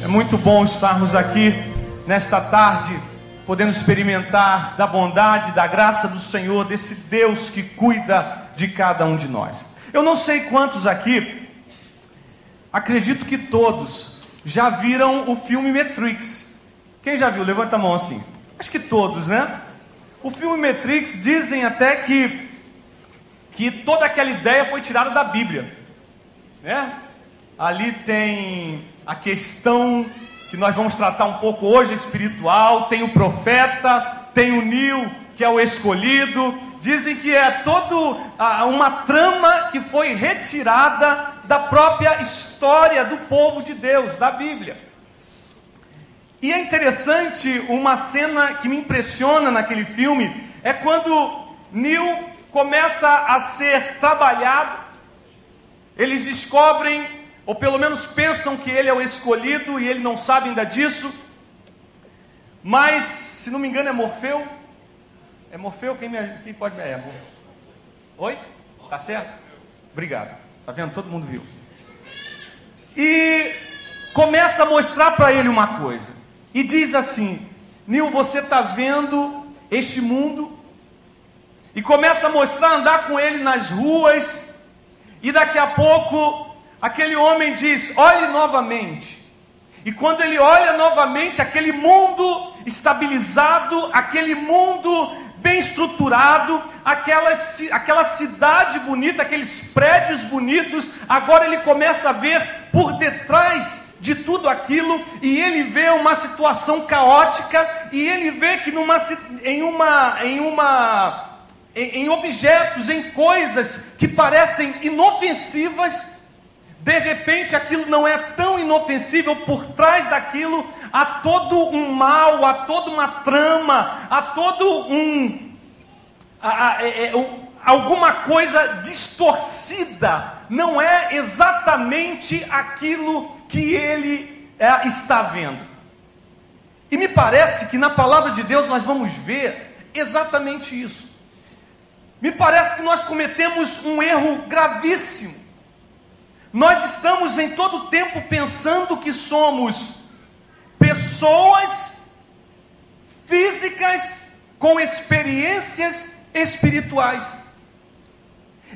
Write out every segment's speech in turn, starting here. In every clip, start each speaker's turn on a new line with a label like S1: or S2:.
S1: É muito bom estarmos aqui nesta tarde, podendo experimentar da bondade, da graça do Senhor, desse Deus que cuida de cada um de nós. Eu não sei quantos aqui, acredito que todos, já viram o filme Matrix. Quem já viu? Levanta a mão assim. Acho que todos, né? O filme Matrix dizem até que que toda aquela ideia foi tirada da Bíblia, né? Ali tem a questão que nós vamos tratar um pouco hoje espiritual, tem o profeta, tem o Nil, que é o escolhido. Dizem que é toda uma trama que foi retirada da própria história do povo de Deus, da Bíblia. E é interessante uma cena que me impressiona naquele filme é quando Neil começa a ser trabalhado, eles descobrem, ou pelo menos pensam que ele é o escolhido e ele não sabe ainda disso. Mas, se não me engano, é Morfeu. É Morfeu? Quem, me, quem pode me. É, Oi? Tá certo? Obrigado. Tá vendo? Todo mundo viu. E começa a mostrar para ele uma coisa. E diz assim: Nil, você está vendo este mundo? E começa a mostrar, andar com ele nas ruas. E daqui a pouco, aquele homem diz: Olhe novamente. E quando ele olha novamente, aquele mundo estabilizado, aquele mundo bem estruturado, aquela, aquela cidade bonita, aqueles prédios bonitos, agora ele começa a ver por detrás de tudo aquilo e ele vê uma situação caótica e ele vê que numa, em uma em uma em, em objetos, em coisas que parecem inofensivas, de repente aquilo não é tão inofensível, por trás daquilo há todo um mal, há toda uma trama, há todo um, há, há, é, é, alguma coisa distorcida, não é exatamente aquilo que ele é, está vendo. E me parece que na palavra de Deus nós vamos ver exatamente isso. Me parece que nós cometemos um erro gravíssimo. Nós estamos em todo tempo pensando que somos pessoas físicas com experiências espirituais.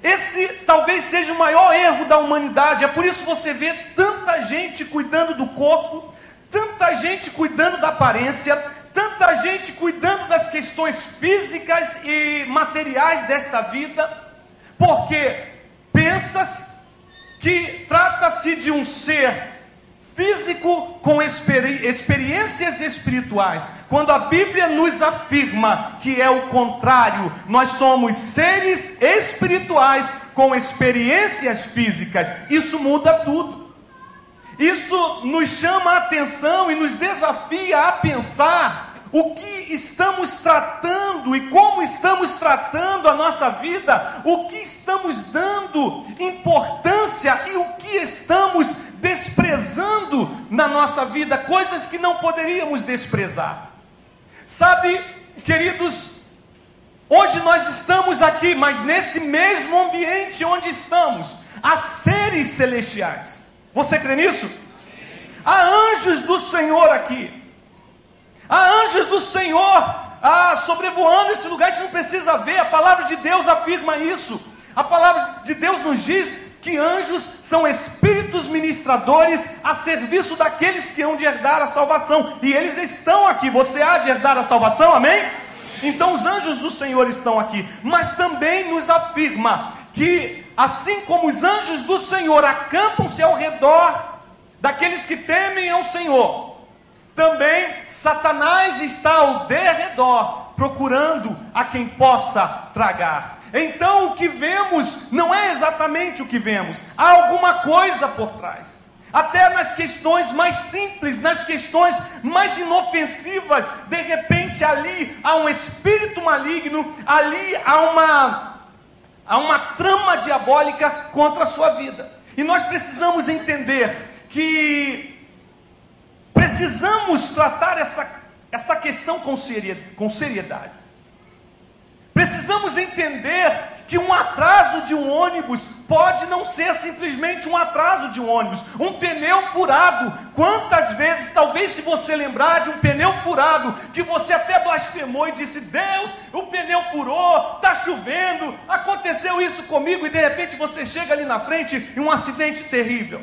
S1: Esse talvez seja o maior erro da humanidade. É por isso você vê tanta gente cuidando do corpo, tanta gente cuidando da aparência, tanta gente cuidando das questões físicas e materiais desta vida, porque pensas que trata-se de um ser físico com experi experiências espirituais. Quando a Bíblia nos afirma que é o contrário, nós somos seres espirituais com experiências físicas, isso muda tudo. Isso nos chama a atenção e nos desafia a pensar o que estamos tratando e como estamos tratando a nossa vida, o que estamos dando importância e o que estamos desprezando na nossa vida, coisas que não poderíamos desprezar. Sabe, queridos, hoje nós estamos aqui, mas nesse mesmo ambiente onde estamos, há seres celestiais. Você crê nisso? Há anjos do Senhor aqui. Há anjos do Senhor ah, sobrevoando esse lugar, a gente não precisa ver, a palavra de Deus afirma isso. A palavra de Deus nos diz que anjos são espíritos ministradores a serviço daqueles que hão de herdar a salvação, e eles estão aqui. Você há de herdar a salvação, amém? Então os anjos do Senhor estão aqui, mas também nos afirma que, assim como os anjos do Senhor acampam-se ao redor daqueles que temem ao Senhor, também Satanás está ao derredor, procurando a quem possa tragar. Então o que vemos não é exatamente o que vemos, há alguma coisa por trás. Até nas questões mais simples, nas questões mais inofensivas, de repente ali há um espírito maligno, ali há uma, há uma trama diabólica contra a sua vida. E nós precisamos entender que Precisamos tratar essa, essa questão com seriedade. Precisamos entender que um atraso de um ônibus pode não ser simplesmente um atraso de um ônibus, um pneu furado. Quantas vezes Talvez se você lembrar de um pneu furado, que você até blasfemou e disse: Deus, o pneu furou, está chovendo, aconteceu isso comigo, e de repente você chega ali na frente e um acidente terrível.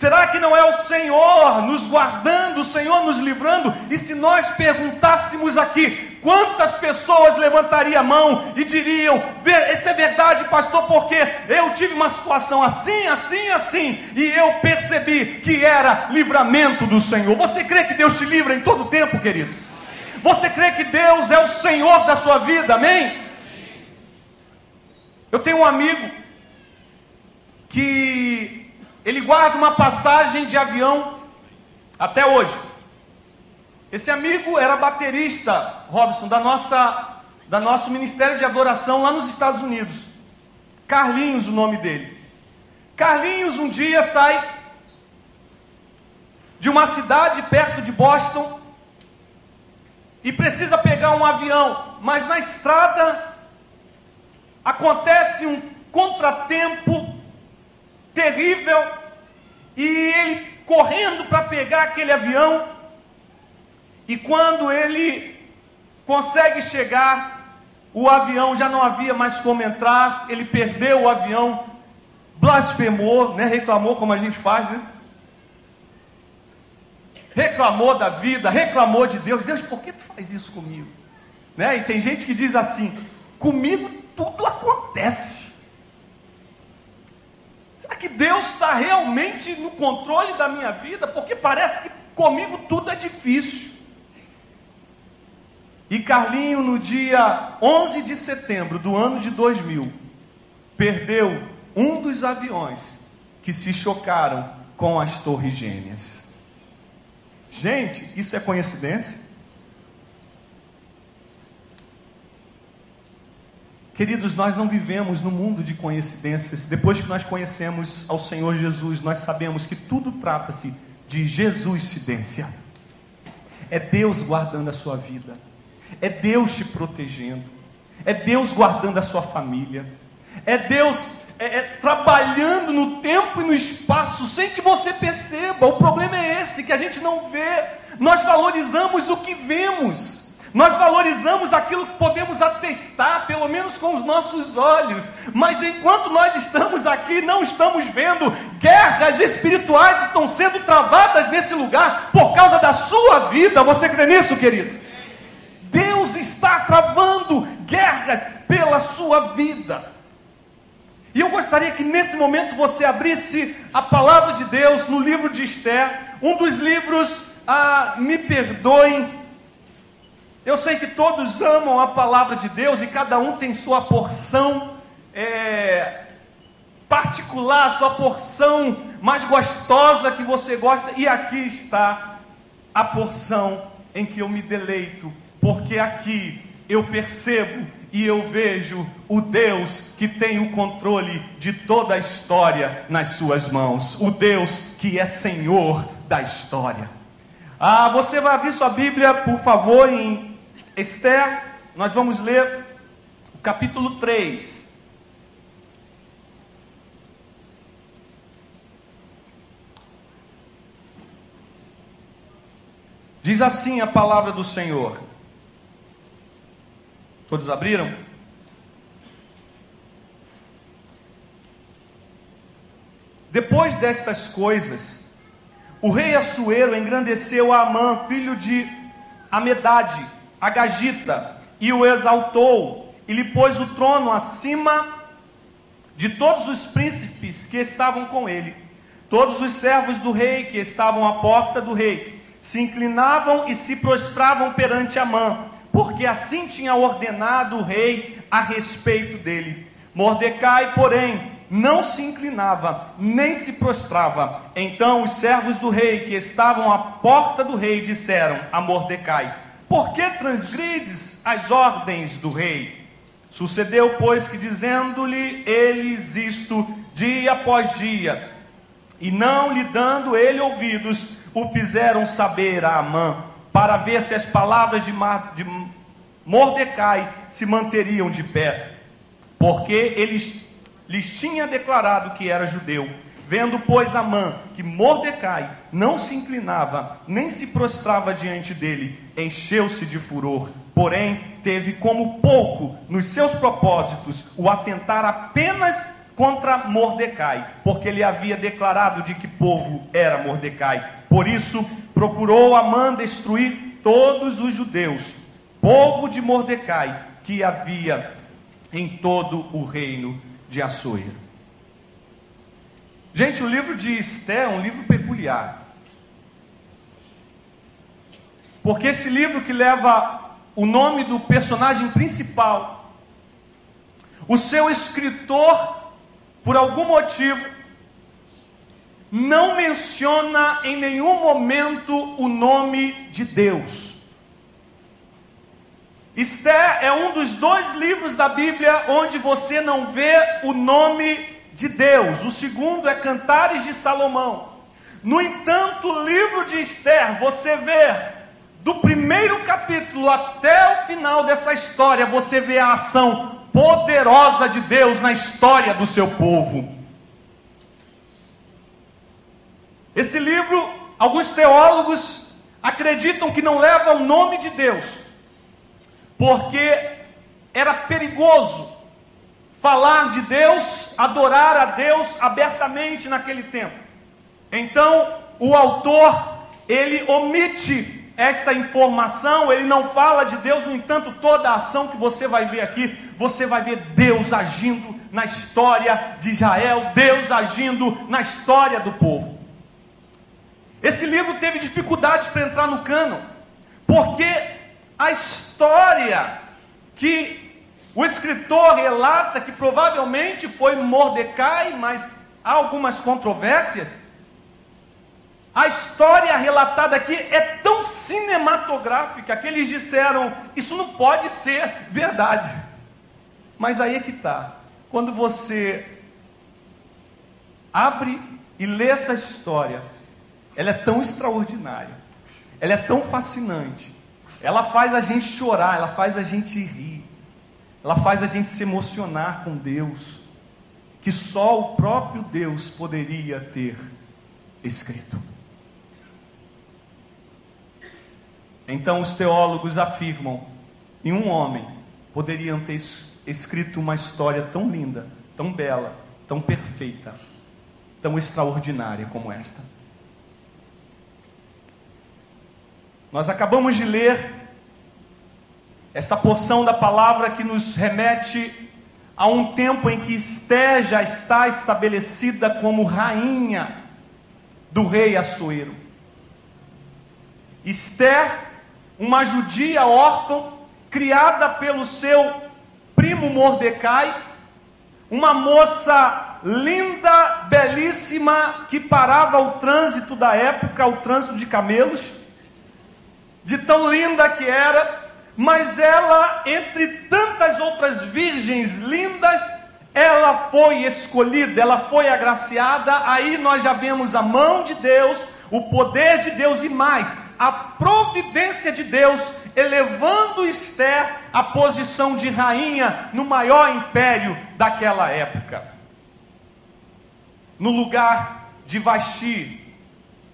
S1: Será que não é o Senhor nos guardando, o Senhor nos livrando? E se nós perguntássemos aqui, quantas pessoas levantariam a mão e diriam: Isso é verdade, pastor, porque eu tive uma situação assim, assim, assim, e eu percebi que era livramento do Senhor. Você crê que Deus te livra em todo tempo, querido? Você crê que Deus é o Senhor da sua vida, amém? Eu tenho um amigo que ele guarda uma passagem de avião até hoje. Esse amigo era baterista, Robson, da nossa, da nosso ministério de adoração lá nos Estados Unidos. Carlinhos, o nome dele. Carlinhos um dia sai de uma cidade perto de Boston e precisa pegar um avião, mas na estrada acontece um contratempo terrível, e ele correndo para pegar aquele avião, e quando ele consegue chegar, o avião já não havia mais como entrar, ele perdeu o avião, blasfemou, né? reclamou como a gente faz, né? Reclamou da vida, reclamou de Deus. Deus, por que tu faz isso comigo? Né? E tem gente que diz assim: comigo tudo acontece. Será que Deus está realmente no controle da minha vida? Porque parece que comigo tudo é difícil. E Carlinho, no dia 11 de setembro do ano de 2000, perdeu um dos aviões que se chocaram com as Torres Gêmeas. Gente, isso é coincidência? Queridos, nós não vivemos no mundo de coincidências. Depois que nós conhecemos ao Senhor Jesus, nós sabemos que tudo trata-se de Jesuscidência. É Deus guardando a sua vida, é Deus te protegendo, é Deus guardando a sua família, é Deus é, é, trabalhando no tempo e no espaço sem que você perceba. O problema é esse que a gente não vê. Nós valorizamos o que vemos. Nós valorizamos aquilo que podemos atestar, pelo menos com os nossos olhos, mas enquanto nós estamos aqui, não estamos vendo, guerras espirituais estão sendo travadas nesse lugar por causa da sua vida. Você crê nisso, querido? Deus está travando guerras pela sua vida. E eu gostaria que nesse momento você abrisse a palavra de Deus no livro de Esther, um dos livros, ah, me perdoem, eu sei que todos amam a palavra de Deus e cada um tem sua porção é, particular, sua porção mais gostosa que você gosta, e aqui está a porção em que eu me deleito, porque aqui eu percebo e eu vejo o Deus que tem o controle de toda a história nas suas mãos, o Deus que é Senhor da história. Ah, você vai abrir sua Bíblia, por favor, em Esther, nós vamos ler o capítulo 3. Diz assim a palavra do Senhor. Todos abriram? Depois destas coisas, o rei Assuero engrandeceu a Amã, filho de Amedade, Agagita e o exaltou e lhe pôs o trono acima de todos os príncipes que estavam com ele. Todos os servos do rei que estavam à porta do rei se inclinavam e se prostravam perante Amã, porque assim tinha ordenado o rei a respeito dele. Mordecai, porém, não se inclinava, nem se prostrava. Então os servos do rei que estavam à porta do rei disseram a Mordecai: por que transgrides as ordens do rei? Sucedeu, pois, que dizendo-lhe eles isto dia após dia, e não lhe dando ele ouvidos, o fizeram saber a Amã, para ver se as palavras de, Mar, de Mordecai se manteriam de pé, porque eles lhes tinha declarado que era judeu. Vendo, pois, Amã que Mordecai não se inclinava, nem se prostrava diante dele, encheu-se de furor. Porém, teve como pouco nos seus propósitos o atentar apenas contra Mordecai, porque ele havia declarado de que povo era Mordecai. Por isso, procurou Amã destruir todos os judeus, povo de Mordecai, que havia em todo o reino de Assuero. Gente, o livro de Esté é um livro peculiar. Porque esse livro que leva o nome do personagem principal, o seu escritor, por algum motivo, não menciona em nenhum momento o nome de Deus. Esté é um dos dois livros da Bíblia onde você não vê o nome de Deus. O segundo é Cantares de Salomão. No entanto, o livro de Esther, você vê do primeiro capítulo até o final dessa história, você vê a ação poderosa de Deus na história do seu povo. Esse livro, alguns teólogos acreditam que não leva o nome de Deus, porque era perigoso falar de Deus, adorar a Deus abertamente naquele tempo. Então, o autor, ele omite esta informação, ele não fala de Deus, no entanto, toda a ação que você vai ver aqui, você vai ver Deus agindo na história de Israel, Deus agindo na história do povo. Esse livro teve dificuldades para entrar no cano, porque a história que o escritor relata que provavelmente foi Mordecai, mas há algumas controvérsias. A história relatada aqui é tão cinematográfica que eles disseram: isso não pode ser verdade. Mas aí é que está. Quando você abre e lê essa história, ela é tão extraordinária, ela é tão fascinante, ela faz a gente chorar, ela faz a gente rir ela faz a gente se emocionar com Deus, que só o próprio Deus poderia ter escrito. Então os teólogos afirmam: nenhum homem poderia ter escrito uma história tão linda, tão bela, tão perfeita, tão extraordinária como esta. Nós acabamos de ler esta porção da palavra que nos remete a um tempo em que Esté já está estabelecida como rainha do rei Assuero. Esther, uma judia órfã, criada pelo seu primo Mordecai, uma moça linda, belíssima, que parava o trânsito da época, o trânsito de camelos, de tão linda que era, mas ela, entre tantas outras virgens lindas, ela foi escolhida, ela foi agraciada. Aí nós já vemos a mão de Deus, o poder de Deus e mais, a providência de Deus elevando Esther à posição de rainha no maior império daquela época. No lugar de Vasti,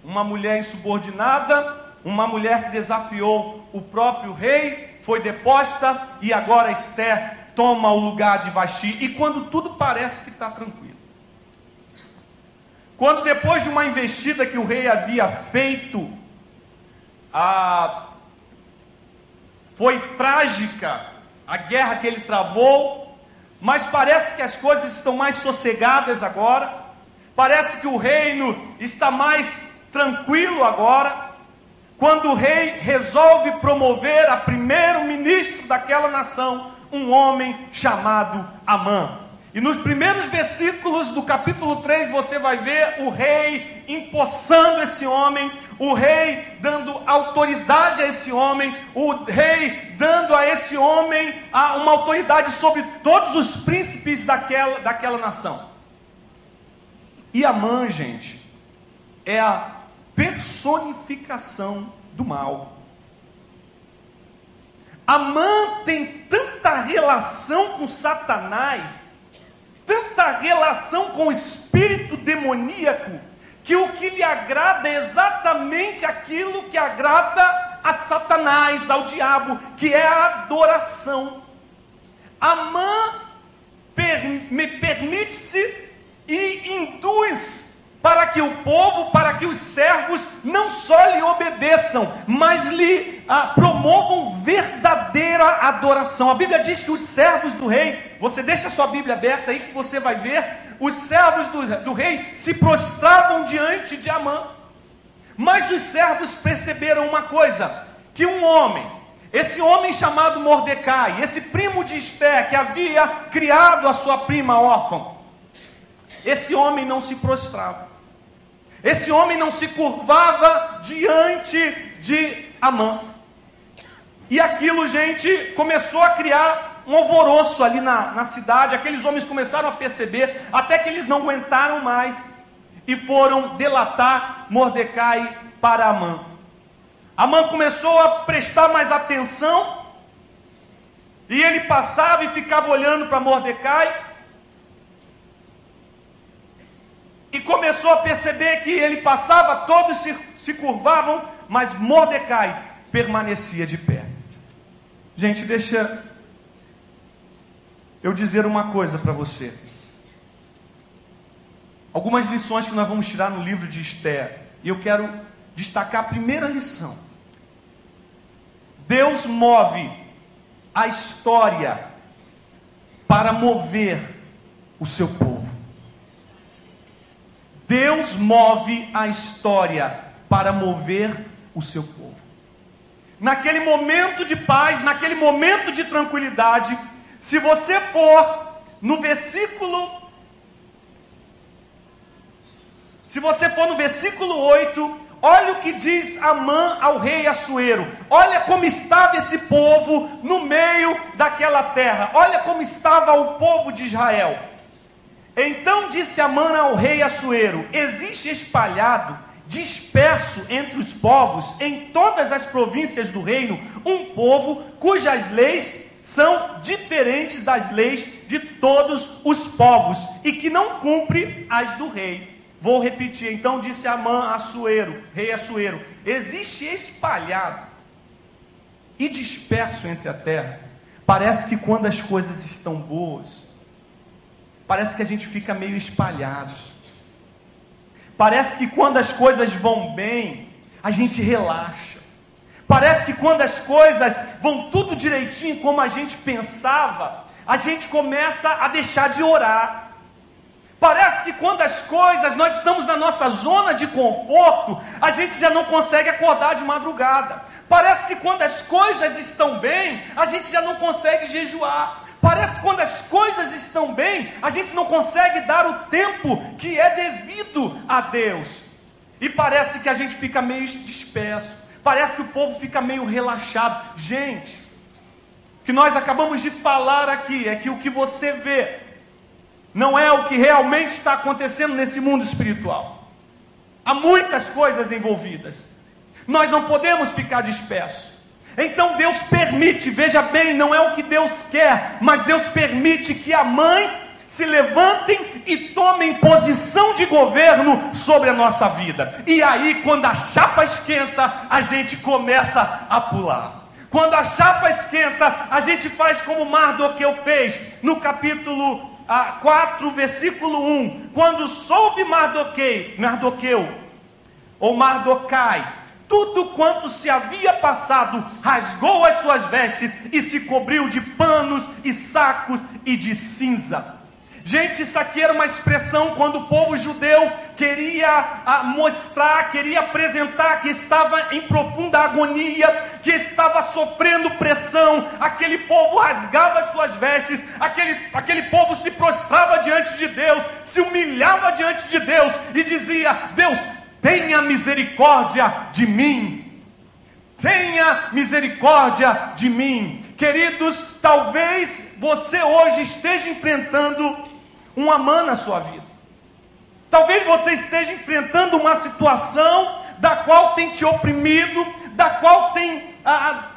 S1: uma mulher insubordinada, uma mulher que desafiou o próprio rei, foi deposta e agora Esther toma o lugar de Vasti. E quando tudo parece que está tranquilo, quando depois de uma investida que o rei havia feito, a... foi trágica a guerra que ele travou, mas parece que as coisas estão mais sossegadas agora, parece que o reino está mais tranquilo agora. Quando o rei resolve promover a primeiro-ministro daquela nação, um homem chamado Amã. E nos primeiros versículos do capítulo 3 você vai ver o rei empossando esse homem, o rei dando autoridade a esse homem, o rei dando a esse homem uma autoridade sobre todos os príncipes daquela, daquela nação. E Amã, gente, é a personificação do mal. Amã tem tanta relação com Satanás, tanta relação com o espírito demoníaco que o que lhe agrada é exatamente aquilo que agrada a Satanás, ao diabo, que é a adoração. Amã per, permite-se e induz para que o povo, para que os servos não só lhe obedeçam, mas lhe ah, promovam verdadeira adoração. A Bíblia diz que os servos do rei, você deixa a sua Bíblia aberta aí que você vai ver, os servos do, do rei se prostravam diante de Amã. Mas os servos perceberam uma coisa: que um homem, esse homem chamado Mordecai, esse primo de Esther, que havia criado a sua prima órfã, esse homem não se prostrava. Esse homem não se curvava diante de Amã. E aquilo, gente, começou a criar um alvoroço ali na, na cidade. Aqueles homens começaram a perceber, até que eles não aguentaram mais e foram delatar Mordecai para Amã. Amã começou a prestar mais atenção, e ele passava e ficava olhando para Mordecai, e começou a perceber que ele passava, todos se, se curvavam, mas Mordecai permanecia de pé. Gente, deixa eu dizer uma coisa para você. Algumas lições que nós vamos tirar no livro de Esther, e eu quero destacar a primeira lição. Deus move a história para mover o seu povo. Deus move a história para mover o seu povo. Naquele momento de paz, naquele momento de tranquilidade, se você for no versículo Se você for no versículo 8, olha o que diz Amã ao rei Assuero. Olha como estava esse povo no meio daquela terra. Olha como estava o povo de Israel. Então disse Amã ao rei Assuero: Existe espalhado, disperso entre os povos, em todas as províncias do reino, um povo cujas leis são diferentes das leis de todos os povos e que não cumpre as do rei. Vou repetir, então disse Amã Assuero, rei Assuero: existe espalhado e disperso entre a terra. Parece que quando as coisas estão boas, parece que a gente fica meio espalhados. Parece que quando as coisas vão bem, a gente relaxa. Parece que quando as coisas vão tudo direitinho como a gente pensava, a gente começa a deixar de orar. Parece que quando as coisas, nós estamos na nossa zona de conforto, a gente já não consegue acordar de madrugada. Parece que quando as coisas estão bem, a gente já não consegue jejuar. Parece que quando as coisas estão bem, a gente não consegue dar o tempo que é devido a Deus. E parece que a gente fica meio disperso. Parece que o povo fica meio relaxado. Gente, o que nós acabamos de falar aqui é que o que você vê não é o que realmente está acontecendo nesse mundo espiritual. Há muitas coisas envolvidas. Nós não podemos ficar dispersos. Então Deus permite, veja bem, não é o que Deus quer, mas Deus permite que a mães se levantem e tomem posição de governo sobre a nossa vida. E aí, quando a chapa esquenta, a gente começa a pular. Quando a chapa esquenta, a gente faz como Mardoqueu fez no capítulo 4, versículo 1. Quando soube Mardoqueu, Mardoqueu ou Mardocai tudo quanto se havia passado, rasgou as suas vestes e se cobriu de panos e sacos e de cinza. Gente, isso aqui era uma expressão quando o povo judeu queria ah, mostrar, queria apresentar que estava em profunda agonia, que estava sofrendo pressão. Aquele povo rasgava as suas vestes, aquele, aquele povo se prostrava diante de Deus, se humilhava diante de Deus e dizia: Deus, tenha misericórdia de mim. Tenha misericórdia de mim. Queridos, talvez você hoje esteja enfrentando um Amã na sua vida. Talvez você esteja enfrentando uma situação da qual tem te oprimido, da qual tem ah,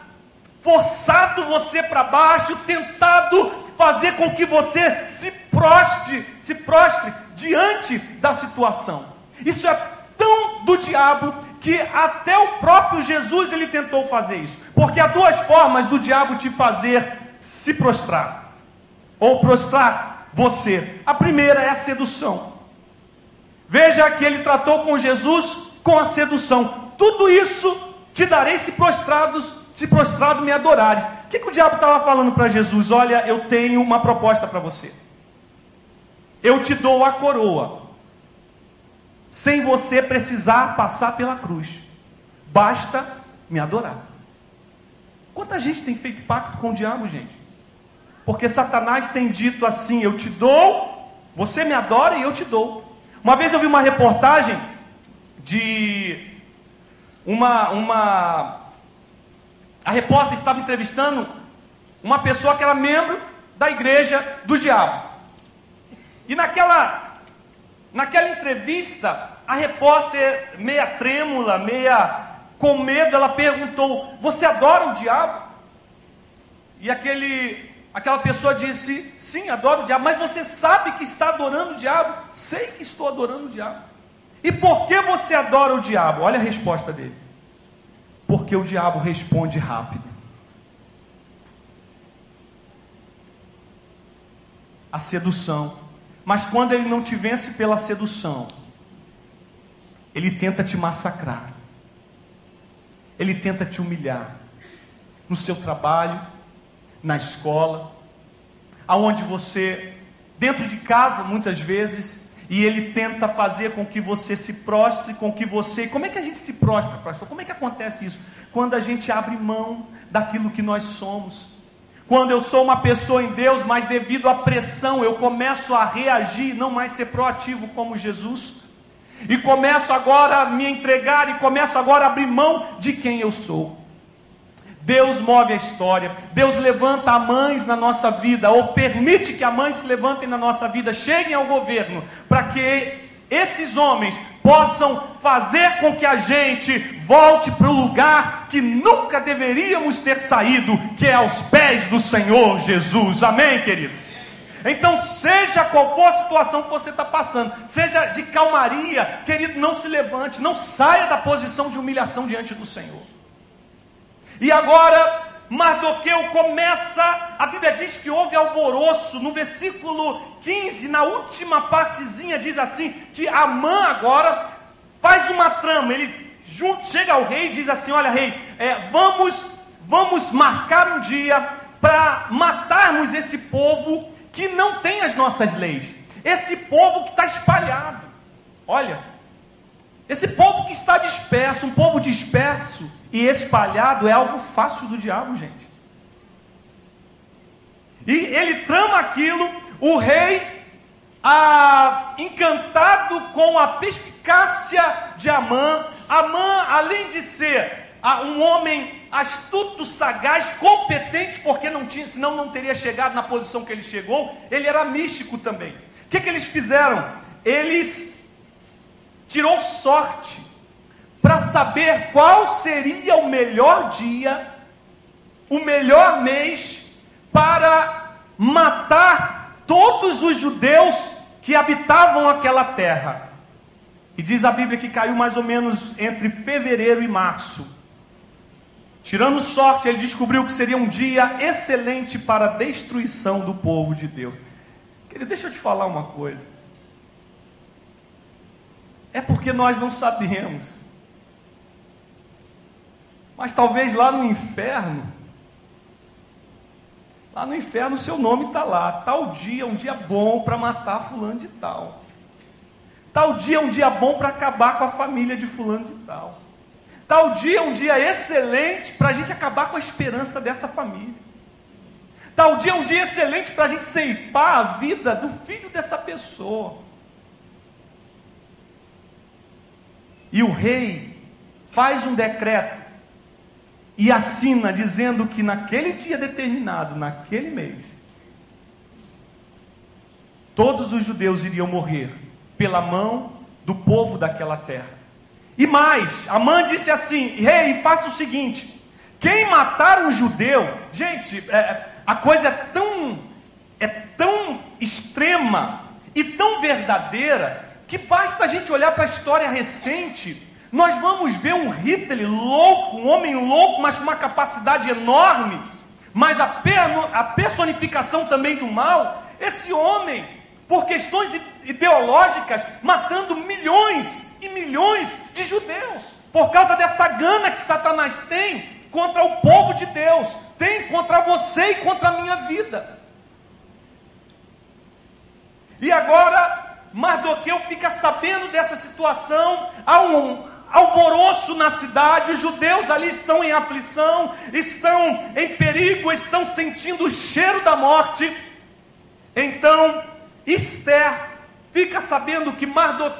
S1: forçado você para baixo, tentado fazer com que você se prostre, se prostre diante da situação. Isso é do diabo que até o próprio Jesus ele tentou fazer isso. Porque há duas formas do diabo te fazer se prostrar ou prostrar você. A primeira é a sedução. Veja que ele tratou com Jesus com a sedução. Tudo isso te darei se prostrados, se prostrado me adorares. O que, que o diabo estava falando para Jesus? Olha, eu tenho uma proposta para você. Eu te dou a coroa, sem você precisar passar pela cruz. Basta me adorar. Quanta gente tem feito pacto com o diabo, gente? Porque Satanás tem dito assim: eu te dou, você me adora e eu te dou. Uma vez eu vi uma reportagem de uma, uma. A repórter estava entrevistando uma pessoa que era membro da igreja do diabo. E naquela, naquela entrevista, a repórter, meia trêmula, meia com medo, ela perguntou: Você adora o diabo? E aquele, aquela pessoa disse: Sim, adoro o diabo, mas você sabe que está adorando o diabo? Sei que estou adorando o diabo. E por que você adora o diabo? Olha a resposta dele. Porque o diabo responde rápido. A sedução. Mas quando ele não te vence pela sedução, ele tenta te massacrar. Ele tenta te humilhar. No seu trabalho, na escola, aonde você, dentro de casa, muitas vezes, e ele tenta fazer com que você se prostre, com que você. Como é que a gente se prostra, pastor? Como é que acontece isso? Quando a gente abre mão daquilo que nós somos. Quando eu sou uma pessoa em Deus, mas devido à pressão eu começo a reagir, não mais ser proativo como Jesus. E começo agora a me entregar e começo agora a abrir mão de quem eu sou. Deus move a história, Deus levanta mães na nossa vida, ou permite que a mãe se levantem na nossa vida, cheguem ao governo, para que esses homens possam fazer com que a gente volte para o lugar que nunca deveríamos ter saído, que é aos pés do Senhor Jesus. Amém, querido? Então, seja qual for a situação que você está passando, seja de calmaria, querido, não se levante, não saia da posição de humilhação diante do Senhor. E agora, Mardoqueu começa, a Bíblia diz que houve alvoroço, no versículo 15, na última partezinha, diz assim: que Amã agora faz uma trama, ele junto, chega ao rei e diz assim: Olha, rei, é, vamos, vamos marcar um dia para matarmos esse povo que não tem as nossas leis, esse povo que está espalhado. Olha, esse povo que está disperso, um povo disperso e espalhado é alvo fácil do diabo, gente. E ele trama aquilo, o rei, ah, encantado com a perspicácia de Amã. Amã, além de ser ah, um homem astuto, sagaz, competente, porque não tinha, senão não teria chegado na posição que ele chegou, ele era místico também. O que, que eles fizeram? Eles tirou sorte para saber qual seria o melhor dia, o melhor mês para matar todos os judeus que habitavam aquela terra. E diz a Bíblia que caiu mais ou menos entre fevereiro e março. Tirando sorte, ele descobriu que seria um dia excelente para a destruição do povo de Deus. Querido, deixa eu te falar uma coisa. É porque nós não sabemos. Mas talvez lá no inferno, lá no inferno seu nome está lá. Tal dia é um dia bom para matar fulano de tal. Tal dia é um dia bom para acabar com a família de fulano de tal. Tal dia é um dia excelente para a gente acabar com a esperança dessa família. Tal dia é um dia excelente para a gente ceifar a vida do filho dessa pessoa. E o rei faz um decreto e assina dizendo que naquele dia determinado, naquele mês, todos os judeus iriam morrer pela mão do povo daquela terra. E mais, Amã disse assim: Rei, faça o seguinte: quem matar um judeu, gente, é, a coisa é tão, é tão extrema e tão verdadeira que basta a gente olhar para a história recente, nós vamos ver um Hitler louco, um homem louco, mas com uma capacidade enorme, mas a, a personificação também do mal, esse homem, por questões ideológicas, matando milhões e milhões de judeus, por causa dessa gana que Satanás tem contra o povo de Deus, tem contra você e contra a minha vida. E agora, Mardoqueu fica sabendo dessa situação, há um alvoroço na cidade, os judeus ali estão em aflição, estão em perigo, estão sentindo o cheiro da morte. Então, Esther fica sabendo que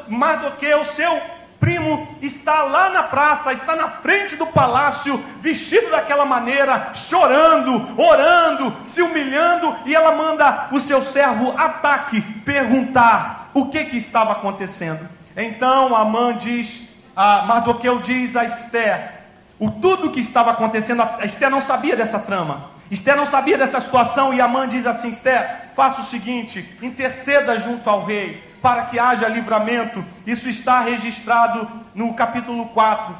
S1: Mardoqueu, seu primo está lá na praça, está na frente do palácio, vestido daquela maneira, chorando, orando, se humilhando, e ela manda o seu servo Ataque perguntar o que, que estava acontecendo. Então Amã diz, a Mardoqueu diz a Esther, o tudo que estava acontecendo, a Esther não sabia dessa trama. Esther não sabia dessa situação e Amã diz assim: Esther, faça o seguinte, interceda junto ao rei para que haja livramento. Isso está registrado no capítulo 4.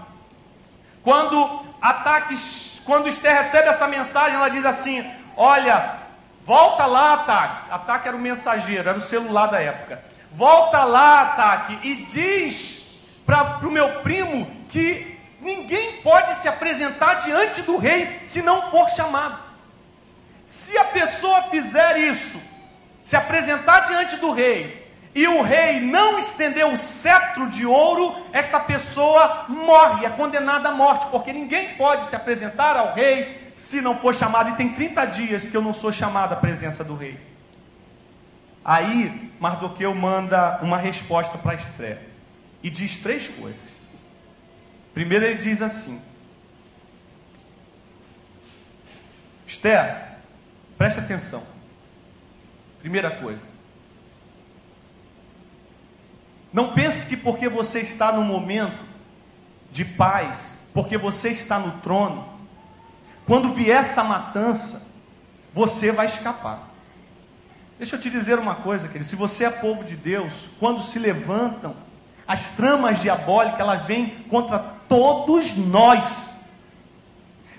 S1: Quando ataques, quando Esther recebe essa mensagem, ela diz assim: Olha, volta lá, ataque. Ataque era o mensageiro, era o celular da época. Volta lá, ataque, e diz para o meu primo que ninguém pode se apresentar diante do rei se não for chamado. Se a pessoa fizer isso, se apresentar diante do rei e o rei não estender o cetro de ouro, esta pessoa morre, é condenada à morte, porque ninguém pode se apresentar ao rei se não for chamado, e tem 30 dias que eu não sou chamado à presença do rei. Aí Mardoqueu manda uma resposta para Esther e diz três coisas. Primeiro ele diz assim: Esther, preste atenção. Primeira coisa, não pense que porque você está no momento de paz, porque você está no trono, quando vier essa matança, você vai escapar. Deixa eu te dizer uma coisa, querido: se você é povo de Deus, quando se levantam as tramas diabólicas, elas vêm contra todos nós.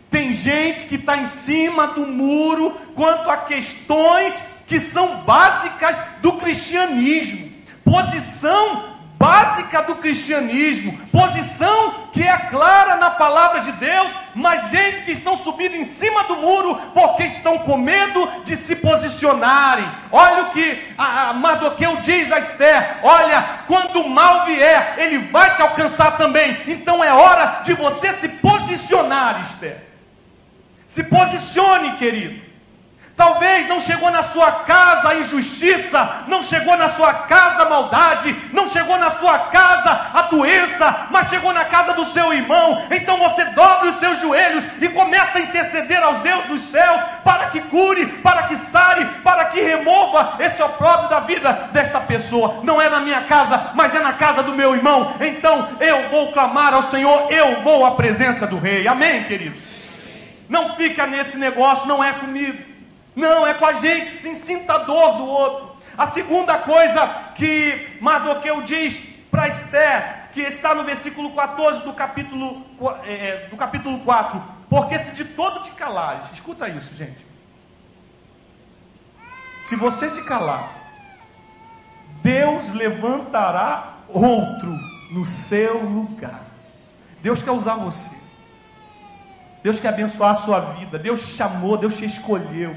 S1: Tem gente que está em cima do muro quanto a questões que são básicas do cristianismo posição básica do cristianismo, posição que é clara na palavra de Deus, mas gente que estão subindo em cima do muro porque estão com medo de se posicionarem. Olha o que a Mardoqueu diz a Esther: olha, quando o mal vier, ele vai te alcançar também. Então é hora de você se posicionar, Esther. Se posicione, querido. Talvez não chegou na sua casa a injustiça, não chegou na sua casa a maldade, não chegou na sua casa a doença, mas chegou na casa do seu irmão. Então você dobre os seus joelhos e começa a interceder aos Deus dos céus para que cure, para que sare, para que remova esse opróbrio da vida desta pessoa. Não é na minha casa, mas é na casa do meu irmão. Então eu vou clamar ao Senhor, eu vou à presença do Rei. Amém, queridos? Não fica nesse negócio, não é comigo. Não, é com a gente, se sinta a dor do outro. A segunda coisa que Mardoqueu diz para Esther, que está no versículo 14 do capítulo, é, é, do capítulo 4, porque se de todo te calares, escuta isso, gente. Se você se calar, Deus levantará outro no seu lugar. Deus quer usar você. Deus quer abençoar a sua vida. Deus te chamou, Deus te escolheu.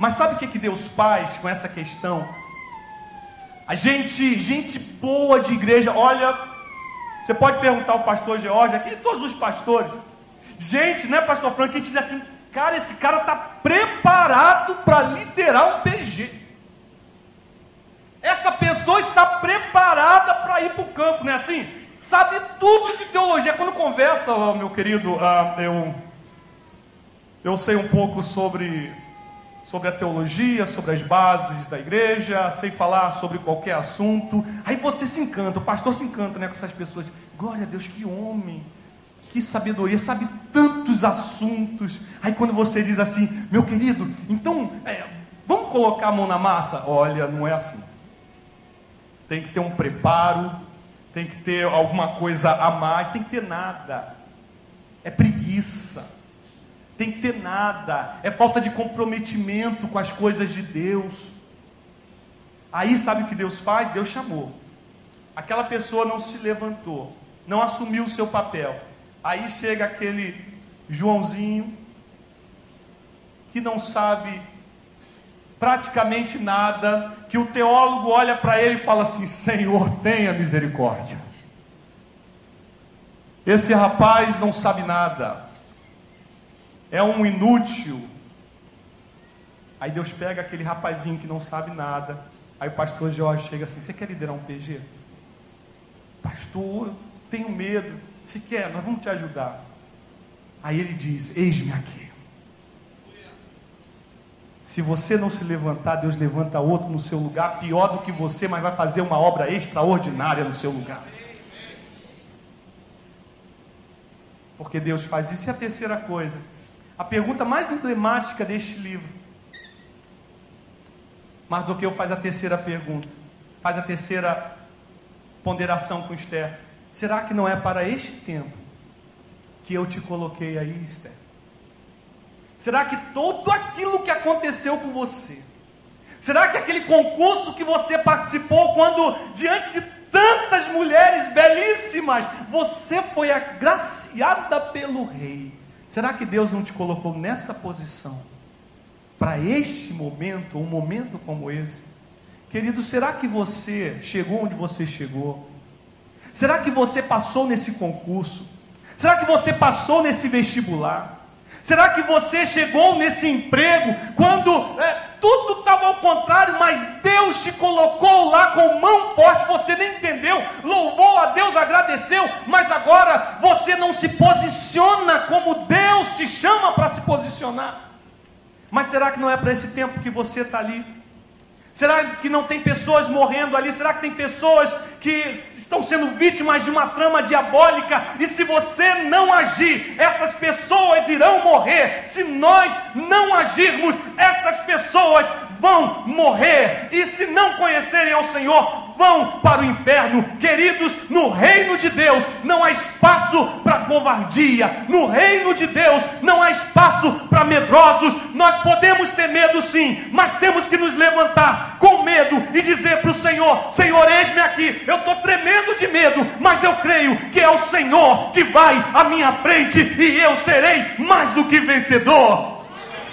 S1: Mas sabe o que, que Deus faz com essa questão? A gente, gente boa de igreja, olha, você pode perguntar ao pastor George aqui, todos os pastores. Gente, né, pastor Frank, que diz assim, cara, esse cara está preparado para liderar um PG. Essa pessoa está preparada para ir para o campo, não é assim? Sabe tudo de teologia. Quando conversa, meu querido, uh, eu, eu sei um pouco sobre sobre a teologia, sobre as bases da igreja, sei falar sobre qualquer assunto. Aí você se encanta, o pastor se encanta né, com essas pessoas. Glória a Deus, que homem, que sabedoria, sabe tantos assuntos. Aí quando você diz assim, meu querido, então é, vamos colocar a mão na massa? Olha, não é assim. Tem que ter um preparo, tem que ter alguma coisa a mais, tem que ter nada. É preguiça. Tem que ter nada. É falta de comprometimento com as coisas de Deus. Aí sabe o que Deus faz? Deus chamou. Aquela pessoa não se levantou, não assumiu o seu papel. Aí chega aquele Joãozinho que não sabe praticamente nada, que o teólogo olha para ele e fala assim: Senhor, tenha misericórdia. Esse rapaz não sabe nada, é um inútil. Aí Deus pega aquele rapazinho que não sabe nada. Aí o pastor Jorge chega assim: Você quer liderar um PG? Pastor, eu tenho medo. Se quer, nós vamos te ajudar. Aí ele diz: Eis-me aqui. Se você não se levantar, Deus levanta outro no seu lugar, pior do que você, mas vai fazer uma obra extraordinária no seu lugar. Porque Deus faz isso. E a terceira coisa, a pergunta mais emblemática deste livro. Mardoqueu faz a terceira pergunta, faz a terceira ponderação com Esther. Será que não é para este tempo que eu te coloquei aí, Esther? Será que tudo aquilo que aconteceu com você, será que aquele concurso que você participou, quando diante de tantas mulheres belíssimas, você foi agraciada pelo rei? Será que Deus não te colocou nessa posição para este momento, um momento como esse? Querido, será que você chegou onde você chegou? Será que você passou nesse concurso? Será que você passou nesse vestibular? Será que você chegou nesse emprego quando é, tudo estava ao contrário, mas Deus te colocou lá com mão forte, você nem entendeu, louvou a Deus, agradeceu, mas agora você não se posiciona como Deus te chama para se posicionar? Mas será que não é para esse tempo que você está ali? Será que não tem pessoas morrendo ali? Será que tem pessoas que estão sendo vítimas de uma trama diabólica? E se você não agir, essas pessoas irão morrer. Se nós não agirmos, essas pessoas vão morrer. E se não conhecerem ao Senhor, vão para o inferno. Queridos, no reino de Deus não há espaço para covardia, no reino de Deus não há espaço para medrosos. Nós podemos ter medo sim, mas temos que nos levantar com medo e dizer para o Senhor: Senhor, eis-me aqui, eu estou tremendo de medo, mas eu creio que é o Senhor que vai à minha frente e eu serei mais do que vencedor.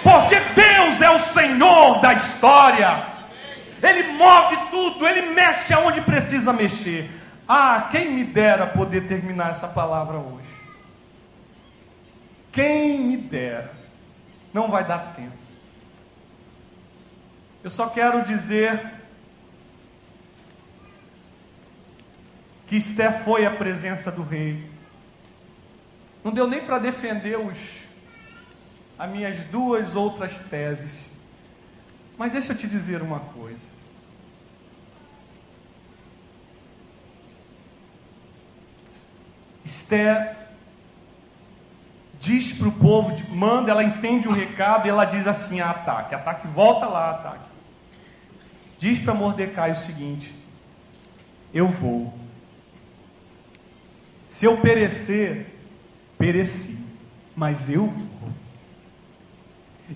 S1: Porque Deus é o Senhor da história. Ele move tudo, ele mexe aonde precisa mexer. Ah, quem me dera poder terminar essa palavra hoje. Quem me dera. Não vai dar tempo. Eu só quero dizer que Esther foi à presença do rei. Não deu nem para defender os, as minhas duas outras teses. Mas deixa eu te dizer uma coisa. Esther diz para o povo, manda, ela entende o recado e ela diz assim: ataque, ataque, volta lá, ataque. Diz para Mordecai o seguinte: eu vou. Se eu perecer, pereci, mas eu vou.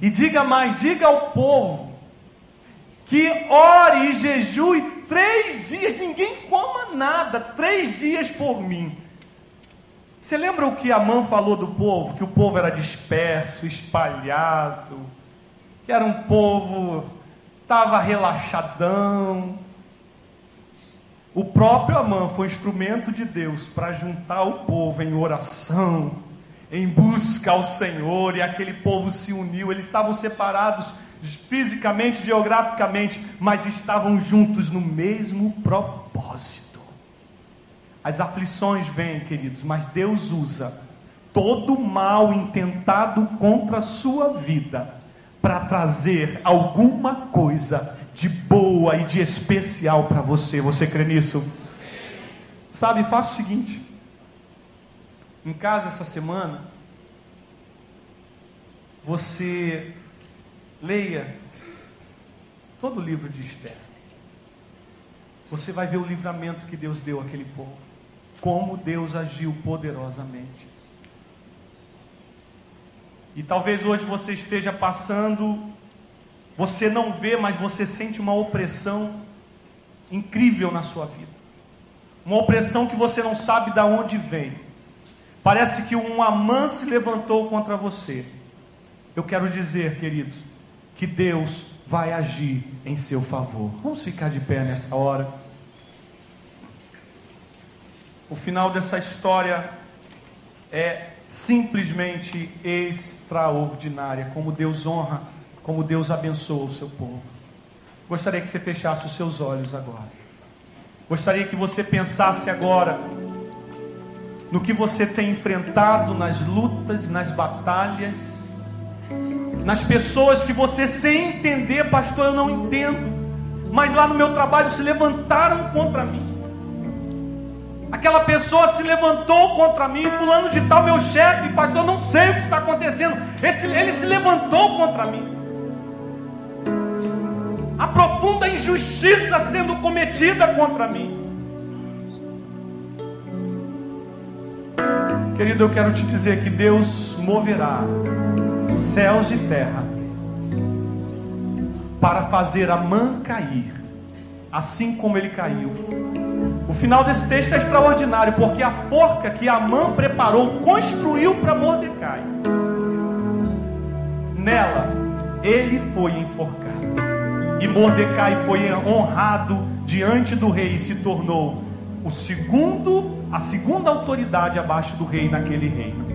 S1: E diga mais, diga ao povo que ore e jejue três dias, ninguém coma nada, três dias por mim. Você lembra o que a mãe falou do povo? Que o povo era disperso, espalhado, que era um povo, estava relaxadão. O próprio Amã foi instrumento de Deus para juntar o povo em oração, em busca ao Senhor, e aquele povo se uniu. Eles estavam separados fisicamente, geograficamente, mas estavam juntos no mesmo propósito. As aflições vêm, queridos, mas Deus usa todo mal intentado contra a sua vida para trazer alguma coisa de boa e de especial para você. Você crê nisso? Sabe, faça o seguinte: em casa essa semana, você leia todo o livro de Esther, você vai ver o livramento que Deus deu àquele povo, como Deus agiu poderosamente. E talvez hoje você esteja passando, você não vê, mas você sente uma opressão incrível na sua vida. Uma opressão que você não sabe de onde vem. Parece que um Amã se levantou contra você. Eu quero dizer, queridos, que Deus vai agir em seu favor. Vamos ficar de pé nessa hora. O final dessa história é simplesmente extraordinária, como Deus honra, como Deus abençoa o seu povo. Gostaria que você fechasse os seus olhos agora. Gostaria que você pensasse agora no que você tem enfrentado nas lutas, nas batalhas, nas pessoas que você sem entender, pastor, eu não entendo, mas lá no meu trabalho se levantaram contra mim. Aquela pessoa se levantou contra mim, fulano de tal, meu chefe, pastor, eu não sei o que está acontecendo. Esse, ele se levantou contra mim. A profunda injustiça sendo cometida contra mim. Querido, eu quero te dizer que Deus moverá céus e terra para fazer a mãe cair, assim como ele caiu o final desse texto é extraordinário, porque a forca que Amã preparou, construiu para Mordecai, nela ele foi enforcado. E Mordecai foi honrado diante do rei e se tornou o segundo, a segunda autoridade abaixo do rei naquele reino.